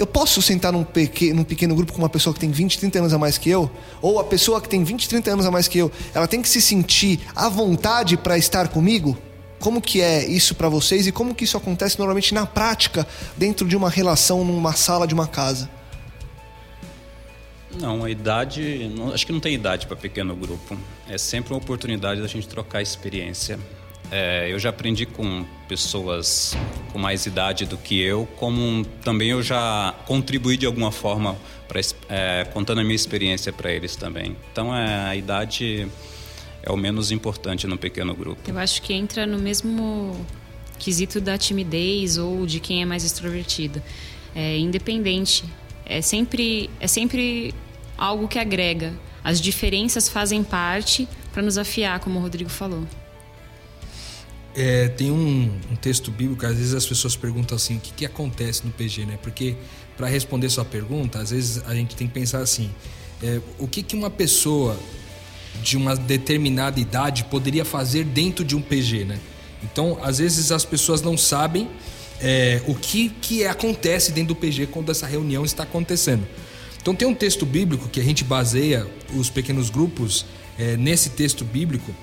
eu posso sentar num pequeno, num pequeno grupo com uma pessoa que tem 20, 30 anos a mais que eu? Ou a pessoa que tem 20, 30 anos a mais que eu, ela tem que se sentir à vontade para estar comigo? Como que é isso para vocês e como que isso acontece normalmente na prática dentro de uma relação numa sala de uma casa? Não, a idade. não- acho que não tem idade para pequeno grupo. É sempre uma oportunidade da gente trocar experiência. É, eu já aprendi com pessoas com mais idade do que eu, como também eu já contribuí de alguma forma pra, é, contando a minha experiência para eles também. Então é, a idade é o menos importante no pequeno grupo. Eu acho que entra no mesmo quesito da timidez ou de quem é mais extrovertido. É independente. É sempre, é sempre algo que agrega. As diferenças fazem parte para nos afiar, como o Rodrigo falou. É, tem um, um texto bíblico, às vezes as pessoas perguntam assim, o que, que acontece no PG, né? Porque para responder sua pergunta, às vezes a gente tem que pensar assim, é, o que, que uma pessoa de uma determinada idade poderia fazer dentro de um PG, né? Então, às vezes as pessoas não sabem é, o que, que acontece dentro do PG quando essa reunião está acontecendo. Então tem um texto bíblico que a gente baseia os pequenos grupos é, nesse texto bíblico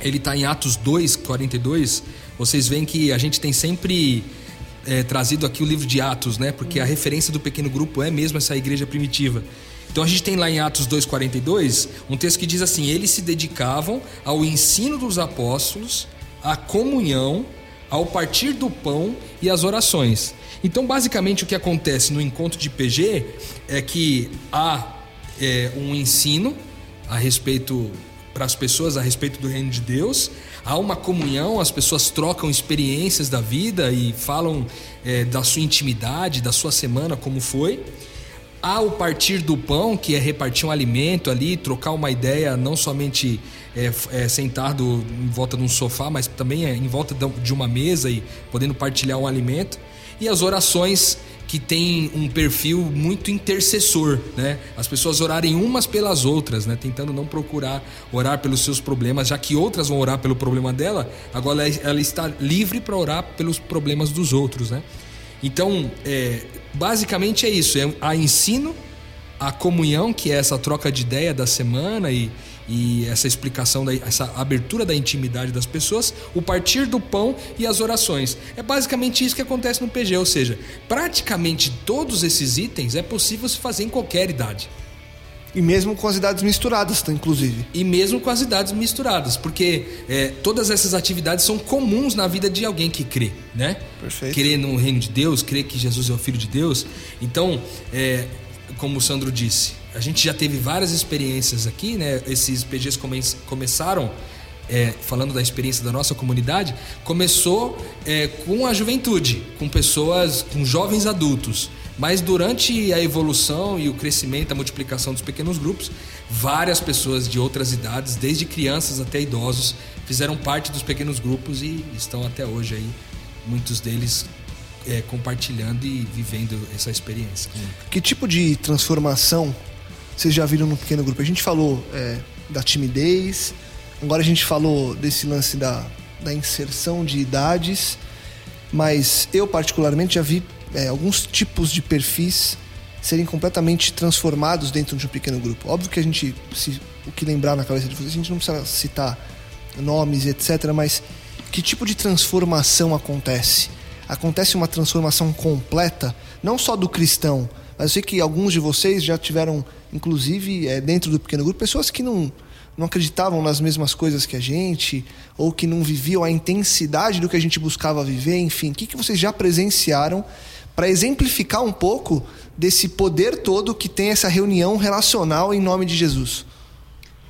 ele está em Atos 2, 42. Vocês veem que a gente tem sempre é, trazido aqui o livro de Atos, né? Porque a referência do pequeno grupo é mesmo essa igreja primitiva. Então a gente tem lá em Atos 2,42 um texto que diz assim: Eles se dedicavam ao ensino dos apóstolos, à comunhão, ao partir do pão e às orações. Então, basicamente, o que acontece no encontro de PG é que há é, um ensino a respeito para as pessoas a respeito do reino de Deus. Há uma comunhão, as pessoas trocam experiências da vida e falam é, da sua intimidade, da sua semana, como foi. Há o partir do pão, que é repartir um alimento ali, trocar uma ideia, não somente é, é, sentado em volta de um sofá, mas também é, em volta de uma mesa e podendo partilhar um alimento. E as orações que tem um perfil muito intercessor, né? As pessoas orarem umas pelas outras, né? Tentando não procurar orar pelos seus problemas, já que outras vão orar pelo problema dela, agora ela- está livre para orar pelos problemas dos outros, né? Então, é, basicamente é isso: é a ensino, a comunhão, que é essa troca de ideia da semana e, e essa explicação, da, essa abertura da intimidade das pessoas, o partir do pão e as orações. É basicamente isso que acontece no PG, ou seja, praticamente todos esses itens é possível se fazer em qualquer idade. E mesmo com as idades misturadas, tá, inclusive. E mesmo com as idades misturadas, porque é, todas essas atividades são comuns na vida de alguém que crê, né? Perfeito. Crer no reino de Deus, crer que Jesus é o Filho de Deus. Então, é, como o Sandro disse, a gente já teve várias experiências aqui, né? Esses PGs come- começaram, é, falando da experiência da nossa comunidade, começou é, com a juventude, com pessoas, com jovens adultos. Mas durante a evolução e o crescimento, a multiplicação dos pequenos grupos, várias pessoas de outras idades, desde crianças até idosos, fizeram parte dos pequenos grupos e estão até hoje aí, muitos deles é, compartilhando e vivendo essa experiência. Que tipo de transformação vocês já viram no pequeno grupo? A gente falou é, da timidez, agora a gente falou desse lance da, da inserção de idades, mas eu particularmente já vi é, alguns tipos de perfis serem completamente transformados dentro de um pequeno grupo. Óbvio que a gente, se, o que lembrar na cabeça de vocês, a gente não precisa citar nomes, etc., mas que tipo de transformação acontece? Acontece uma transformação completa, não só do cristão, mas eu sei que alguns de vocês já tiveram, inclusive, é, dentro do pequeno grupo, pessoas que não, não acreditavam nas mesmas coisas que a gente, ou que não viviam a intensidade do que a gente buscava viver, enfim. O que, que vocês já presenciaram para exemplificar um pouco desse poder todo que tem essa reunião relacional em nome de Jesus?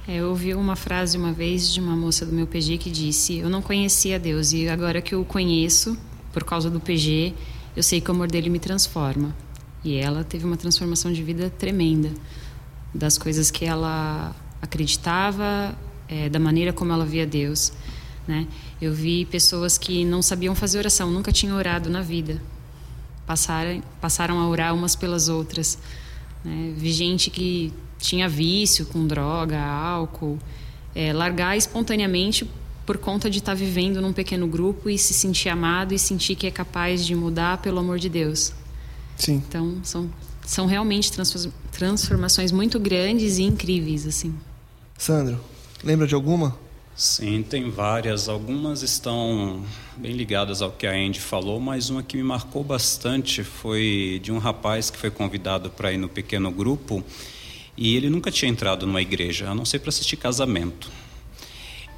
É, eu ouvi uma frase uma vez de uma moça do meu PG que disse: Eu não conhecia Deus e agora que eu o conheço, por causa do PG, eu sei que o amor dele me transforma. E ela teve uma transformação de vida tremenda das coisas que ela acreditava, é, da maneira como ela via Deus. Né? Eu vi pessoas que não sabiam fazer oração, nunca tinham orado na vida passaram, passaram a orar umas pelas outras. Né? Vi gente que tinha vício com droga, álcool, é, largar espontaneamente por conta de estar tá vivendo num pequeno grupo e se sentir amado e sentir que é capaz de mudar pelo amor de Deus. Sim. Então são são realmente transformações muito grandes e incríveis assim. Sandro, lembra de alguma? Sim, tem várias. Algumas estão bem ligadas ao que a Andy falou, mas uma que me marcou bastante foi de um rapaz que foi convidado para ir no pequeno grupo e ele nunca tinha entrado numa igreja, a não ser para assistir casamento.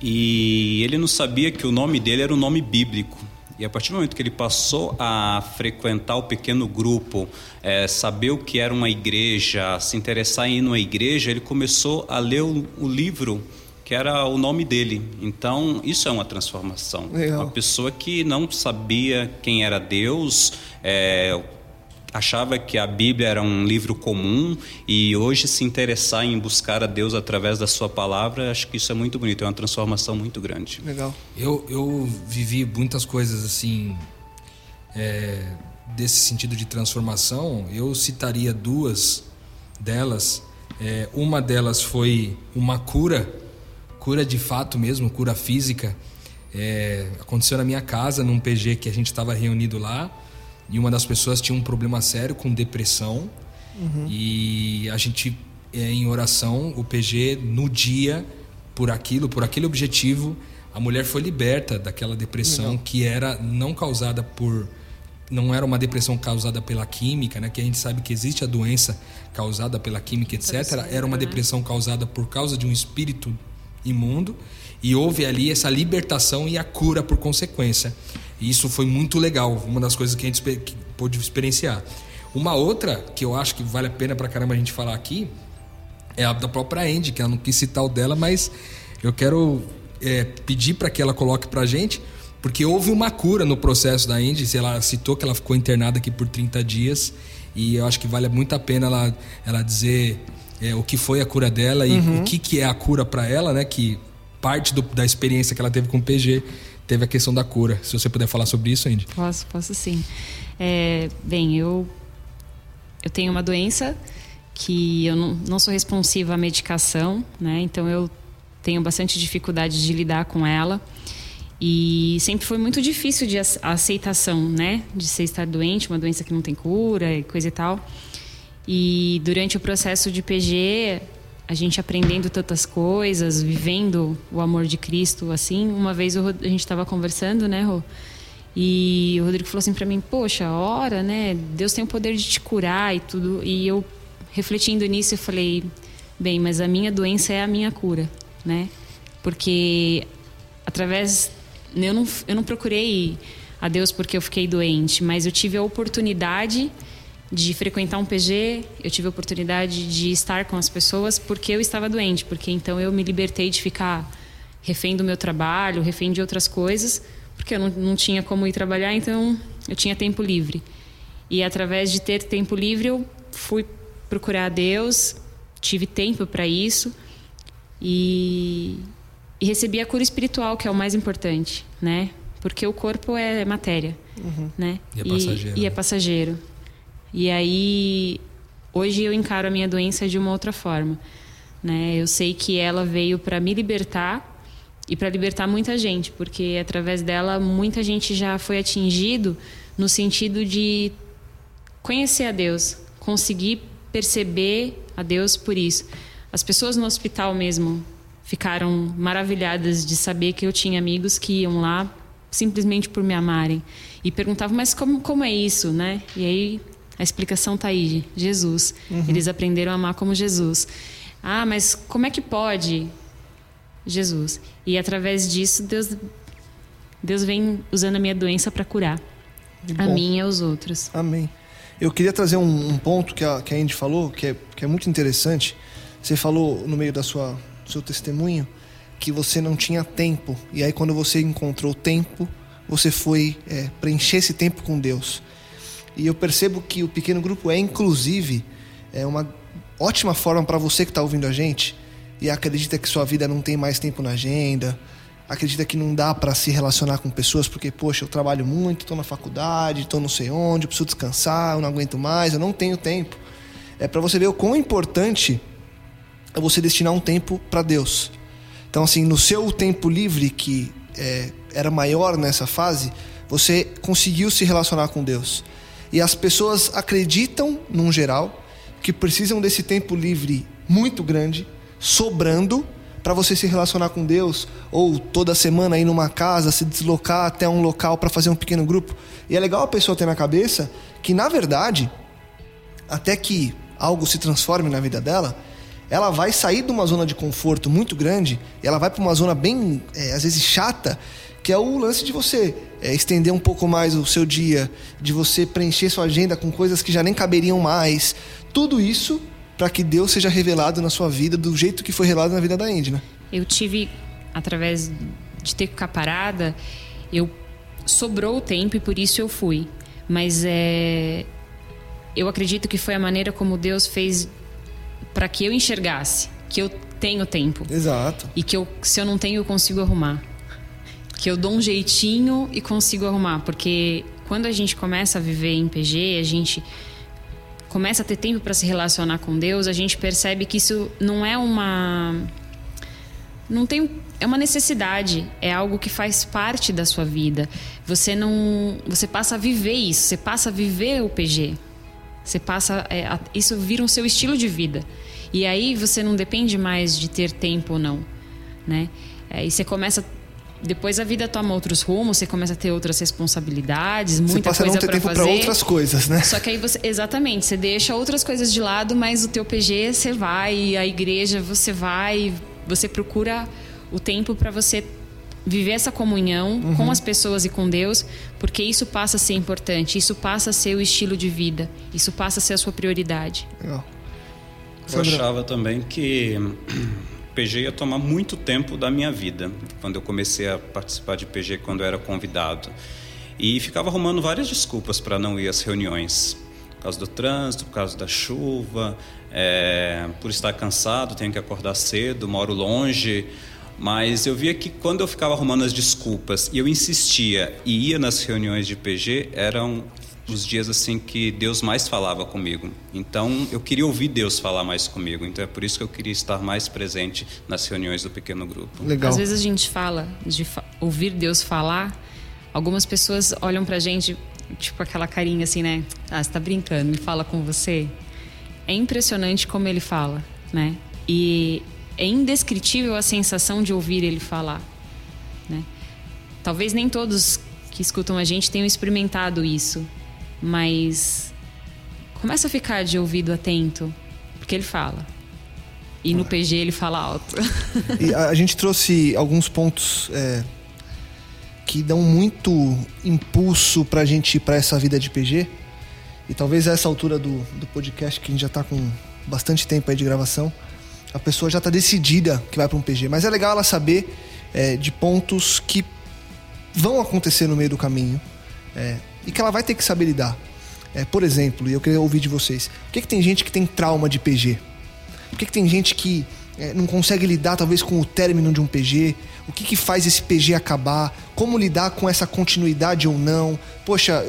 E ele não sabia que o nome dele era um nome bíblico. E a partir do momento que ele passou a frequentar o pequeno grupo, é, saber o que era uma igreja, se interessar em ir numa igreja, ele começou a ler o, o livro que era o nome dele. Então, isso é uma transformação. Legal. Uma pessoa que não sabia quem era Deus, é, achava que a Bíblia era um livro comum e hoje se interessar em buscar a Deus através da sua palavra, acho que isso é muito bonito, é uma transformação muito grande. Legal. Eu, eu vivi muitas coisas assim, é, desse sentido de transformação. Eu citaria duas delas. É, uma delas foi uma cura cura de fato mesmo, cura física. É, aconteceu na minha casa, num PG que a gente estava reunido lá, e uma das pessoas tinha um problema sério com depressão. Uhum. E a gente, é, em oração, o PG, no dia, por aquilo, por aquele objetivo, a mulher foi liberta daquela depressão Legal. que era não causada por. Não era uma depressão causada pela química, né? Que a gente sabe que existe a doença causada pela química, etc. Era uma né? depressão causada por causa de um espírito imundo e houve ali essa libertação e a cura por consequência. E isso foi muito legal, uma das coisas que a gente pôde experienciar. Uma outra que eu acho que vale a pena pra caramba a gente falar aqui é a da própria Andy, que ela não quis citar o dela, mas eu quero é, pedir para que ela coloque pra gente, porque houve uma cura no processo da Andy, ela citou que ela ficou internada aqui por 30 dias, e eu acho que vale muito a pena ela, ela dizer é, o que foi a cura dela e uhum. o que, que é a cura para ela, né? Que parte do, da experiência que ela teve com o PG teve a questão da cura. Se você puder falar sobre isso, Andy. Posso, posso sim. É, bem, eu, eu tenho uma doença que eu não, não sou responsiva à medicação, né? Então eu tenho bastante dificuldade de lidar com ela. E sempre foi muito difícil de aceitação, né? De ser estar doente, uma doença que não tem cura e coisa e tal. E durante o processo de PG, a gente aprendendo tantas coisas, vivendo o amor de Cristo, assim. Uma vez a gente estava conversando, né, Rô? E o Rodrigo falou assim para mim: Poxa, ora, né? Deus tem o poder de te curar e tudo. E eu, refletindo nisso, eu falei: Bem, mas a minha doença é a minha cura, né? Porque através. Eu não, eu não procurei a Deus porque eu fiquei doente, mas eu tive a oportunidade de frequentar um PG, eu tive a oportunidade de estar com as pessoas porque eu estava doente, porque então eu me libertei de ficar refém do meu trabalho, refém de outras coisas, porque eu não, não tinha como ir trabalhar, então eu tinha tempo livre. E através de ter tempo livre, eu fui procurar a Deus, tive tempo para isso e e recebi a cura espiritual, que é o mais importante, né? Porque o corpo é matéria, uhum. né? E é passageiro. E, e é né? passageiro. E aí, hoje eu encaro a minha doença de uma outra forma, né? Eu sei que ela veio para me libertar e para libertar muita gente, porque através dela muita gente já foi atingido no sentido de conhecer a Deus, conseguir perceber a Deus por isso. As pessoas no hospital mesmo ficaram maravilhadas de saber que eu tinha amigos que iam lá simplesmente por me amarem e perguntavam mas como como é isso né e aí a explicação está aí Jesus. Uhum. eles aprenderam a amar como Jesus. Ah mas como é que pode Jesus? E através disso Deus Deus vem usando a minha doença para curar. A mim e aos outros. Amém. Eu queria trazer um, um ponto que a, que a Andy falou que é, que é muito interessante. Você falou no meio da sua seu testemunho que você não tinha tempo. E aí, quando você encontrou tempo, você foi é, preencher esse tempo com Deus. E eu percebo que o pequeno grupo é, inclusive, é uma ótima forma para você que está ouvindo a gente e acredita que sua vida não tem mais tempo na agenda, acredita que não dá para se relacionar com pessoas porque, poxa, eu trabalho muito, estou na faculdade, estou não sei onde, preciso descansar, eu não aguento mais, eu não tenho tempo. É para você ver o quão importante é você destinar um tempo para Deus. Então, assim, no seu tempo livre, que é, era maior nessa fase, você conseguiu se relacionar com Deus. E as pessoas acreditam, num geral, que precisam desse tempo livre muito grande, sobrando, para você se relacionar com Deus, ou toda semana ir numa casa, se deslocar até um local para fazer um pequeno grupo. E é legal a pessoa ter na cabeça que, na verdade, até que algo se transforme na vida dela, ela vai sair de uma zona de conforto muito grande ela vai para uma zona bem, é, às vezes, chata, que é o lance de você é, estender um pouco mais o seu dia, de você preencher sua agenda com coisas que já nem caberiam mais. Tudo isso para que Deus seja revelado na sua vida do jeito que foi revelado na vida da Andy, né? Eu tive, através de ter que ficar parada, eu sobrou o tempo e por isso eu fui. Mas é, eu acredito que foi a maneira como Deus fez para que eu enxergasse que eu tenho tempo. Exato. E que eu, se eu não tenho, eu consigo arrumar. Que eu dou um jeitinho e consigo arrumar. Porque quando a gente começa a viver em PG, a gente começa a ter tempo para se relacionar com Deus, a gente percebe que isso não é uma. Não tem. É uma necessidade, é algo que faz parte da sua vida. Você não. Você passa a viver isso, você passa a viver o PG. Você passa. É, a, isso vira um seu estilo de vida. E aí você não depende mais de ter tempo ou não. Né? É, e você começa. Depois a vida toma outros rumos, você começa a ter outras responsabilidades, muita você passa coisa a não ter tempo para outras coisas, né? Só que aí você, exatamente, você deixa outras coisas de lado, mas o teu PG você vai, a igreja você vai, você procura o tempo para você viver essa comunhão uhum. com as pessoas e com Deus, porque isso passa a ser importante, isso passa a ser o estilo de vida, isso passa a ser a sua prioridade. Legal. Eu achava também que PG ia tomar muito tempo da minha vida, quando eu comecei a participar de PG quando eu era convidado. E ficava arrumando várias desculpas para não ir às reuniões. Por causa do trânsito, por causa da chuva, é, por estar cansado, tenho que acordar cedo, moro longe. Mas eu via que quando eu ficava arrumando as desculpas e eu insistia e ia nas reuniões de PG, eram os dias assim que Deus mais falava comigo. Então eu queria ouvir Deus falar mais comigo. Então é por isso que eu queria estar mais presente nas reuniões do pequeno grupo. Legal. Às vezes a gente fala de fa ouvir Deus falar. Algumas pessoas olham pra gente tipo aquela carinha assim, né? Ah, você tá brincando, me fala com você. É impressionante como ele fala, né? E é indescritível a sensação de ouvir ele falar. Né? Talvez nem todos que escutam a gente tenham experimentado isso, mas começa a ficar de ouvido atento, porque ele fala. E no PG ele fala alto. e a, gente trouxe alguns pontos é, que dão muito impulso pra gente ir pra essa vida de PG. E talvez a essa altura do, do podcast, que a gente já tá com bastante tempo aí de gravação, a pessoa já está decidida que vai para um PG. Mas é legal ela saber é, de pontos que vão acontecer no meio do caminho é, e que ela vai ter que saber lidar. É, por exemplo, e eu queria ouvir de vocês, por que, que tem gente que tem trauma de PG? Por que, que tem gente que é, não consegue lidar talvez com o término de um PG? O que, que faz esse PG acabar? Como lidar com essa continuidade ou não? Poxa,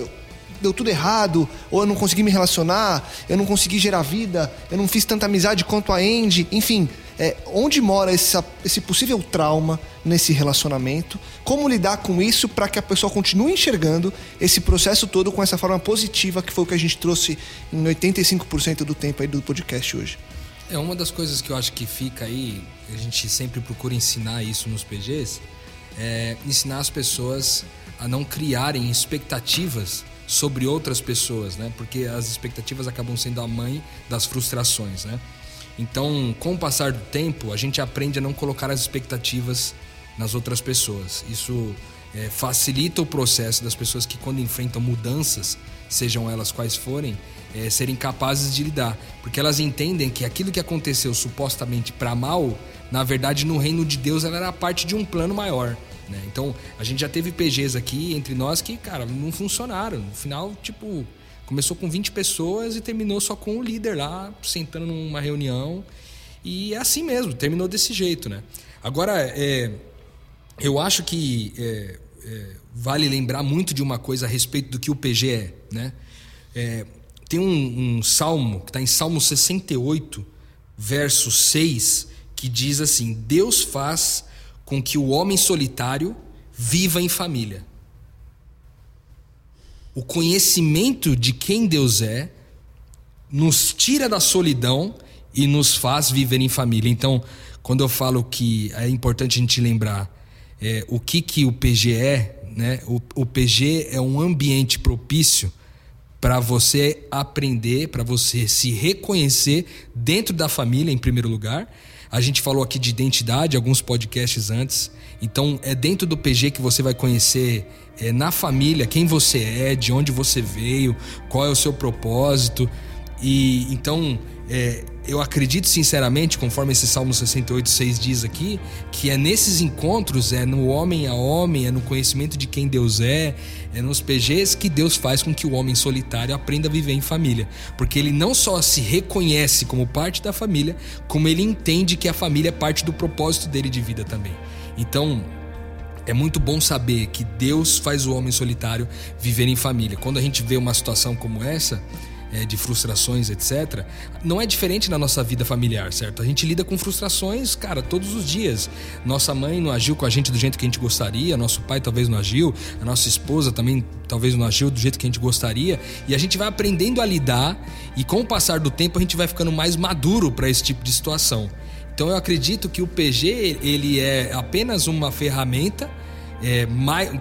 deu tudo errado, ou eu não consegui me relacionar, eu não consegui gerar vida, eu não fiz tanta amizade quanto a Andy, enfim, é, onde mora essa, esse possível trauma nesse relacionamento, como lidar com isso para que a pessoa continue enxergando esse processo todo com essa forma positiva que foi o que a gente trouxe em 85% do tempo aí do podcast hoje. É uma das coisas que eu acho que fica aí, a gente sempre procura ensinar isso nos PGs, é ensinar as pessoas a não criarem expectativas sobre outras pessoas, né? Porque as expectativas acabam sendo a mãe das frustrações, né? Então, com o passar do tempo, a gente aprende a não colocar as expectativas nas outras pessoas. Isso é, facilita o processo das pessoas que, quando enfrentam mudanças, sejam elas quais forem, é, serem capazes de lidar. Porque elas entendem que aquilo que aconteceu supostamente para mal, na verdade, no reino de Deus, ela era parte de um plano maior. Né? Então, a gente já teve PGs aqui entre nós que, cara, não funcionaram. No final, tipo, começou com 20 pessoas e terminou só com o líder lá, sentando numa reunião. E é assim mesmo, terminou desse jeito, né? Agora, é, eu acho que é, é, vale lembrar muito de uma coisa a respeito do que o PG é, né? É, tem um, um salmo, que está em Salmo 68, verso 6, que diz assim: Deus faz com que o homem solitário viva em família. O conhecimento de quem Deus é nos tira da solidão e nos faz viver em família. Então, quando eu falo que é importante a gente lembrar é, o que, que o PG é, né? o, o PG é um ambiente propício para você aprender, para você se reconhecer dentro da família, em primeiro lugar, a gente falou aqui de identidade, alguns podcasts antes. Então, é dentro do PG que você vai conhecer é, na família quem você é, de onde você veio, qual é o seu propósito. E então, é, eu acredito sinceramente, conforme esse Salmo 68, 6 diz aqui, que é nesses encontros, é no homem a homem, é no conhecimento de quem Deus é, é nos PGs que Deus faz com que o homem solitário aprenda a viver em família. Porque ele não só se reconhece como parte da família, como ele entende que a família é parte do propósito dele de vida também. Então, é muito bom saber que Deus faz o homem solitário viver em família. Quando a gente vê uma situação como essa, é, de frustrações, etc., não é diferente na nossa vida familiar, certo? A gente lida com frustrações, cara, todos os dias. Nossa mãe não agiu com a gente do jeito que a gente gostaria, nosso pai talvez não agiu, a nossa esposa também talvez não agiu do jeito que a gente gostaria, e a gente vai aprendendo a lidar, e com o passar do tempo a gente vai ficando mais maduro para esse tipo de situação. Então eu acredito que o PG ele é apenas uma ferramenta é,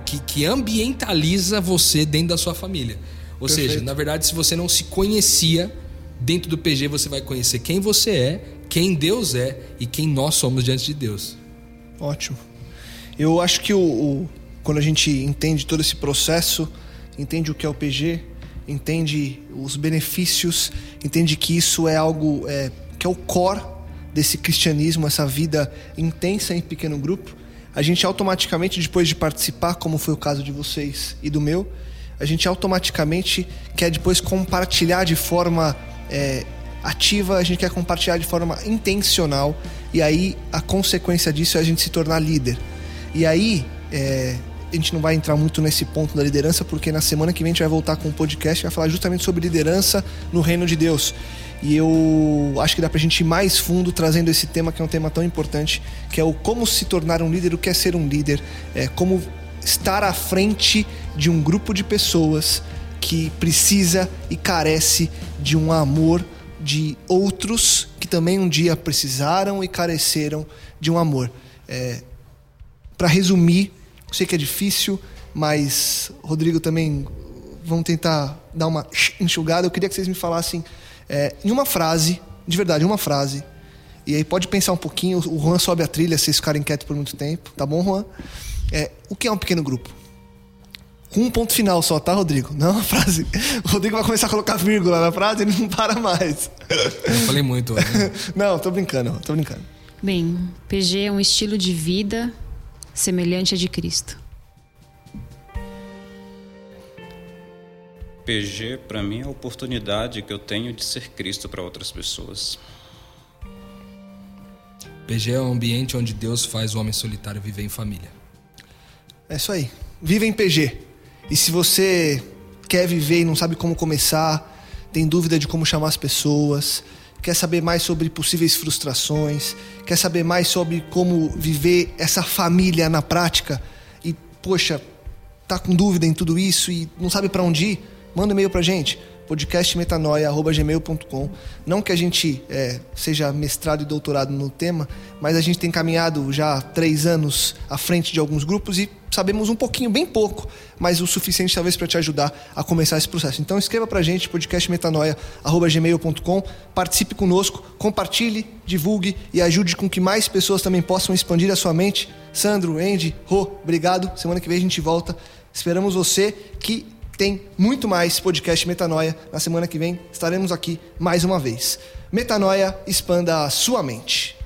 que, que ambientaliza você dentro da sua família. Ou Perfeito. seja, na verdade, se você não se conhecia, dentro do PG você vai conhecer quem você é, quem Deus é e quem nós somos diante de Deus. Ótimo. Eu acho que o, o quando a gente entende todo esse processo, entende o que é o PG, entende os benefícios, entende que isso é algo é, que é o core desse cristianismo, essa vida intensa em pequeno grupo, a gente automaticamente, depois de participar, como foi o caso de vocês e do meu, a gente automaticamente quer depois compartilhar de forma é, ativa, a gente quer compartilhar de forma intencional, e aí a consequência disso é a gente se tornar líder. E aí, é, a gente não vai entrar muito nesse ponto da liderança, porque na semana que vem a gente vai voltar com um podcast que vai falar justamente sobre liderança no reino de Deus. E eu acho que dá pra gente ir mais fundo trazendo esse tema, que é um tema tão importante, que é o como se tornar um líder, o que é ser um líder, é, como estar à frente de um grupo de pessoas que precisa e carece de um amor de outros que também um dia precisaram e careceram de um amor. É, Para resumir, sei que é difícil, mas Rodrigo também vamos tentar dar uma enxugada. Eu queria que vocês me falassem é, em uma frase, de verdade, uma frase. E aí pode pensar um pouquinho. O Juan sobe a trilha se vocês ficarem quietos por muito tempo, tá bom, Juan? É, o que é um pequeno grupo? Com um ponto final só, tá, Rodrigo? Não é uma frase. O Rodrigo vai começar a colocar vírgula na frase e ele não para mais. Eu falei muito hoje. (laughs) Não, tô brincando, tô brincando. Bem, PG é um estilo de vida semelhante a de Cristo. PG, para mim, é a oportunidade que eu tenho de ser Cristo para outras pessoas. PG é um ambiente onde Deus faz o homem solitário viver em família. É isso aí. Viva em PG. E se você quer viver e não sabe como começar, tem dúvida de como chamar as pessoas, quer saber mais sobre possíveis frustrações, quer saber mais sobre como viver essa família na prática e, poxa, tá com dúvida em tudo isso e não sabe para onde ir, manda um e-mail pra gente podcastmetanoia.gmail.com. Não que a gente é, seja mestrado e doutorado no tema, mas a gente tem caminhado já três anos à frente de alguns grupos e sabemos um pouquinho, bem pouco, mas o suficiente talvez para te ajudar a começar esse processo. Então escreva para a gente, podcastmetanoia.gmail.com, participe conosco, compartilhe, divulgue e ajude com que mais pessoas também possam expandir a sua mente. Sandro, Andy, Rô, obrigado. Semana que vem a gente volta. Esperamos você que tem muito mais podcast Metanoia. Na semana que vem estaremos aqui mais uma vez. Metanoia, expanda a sua mente.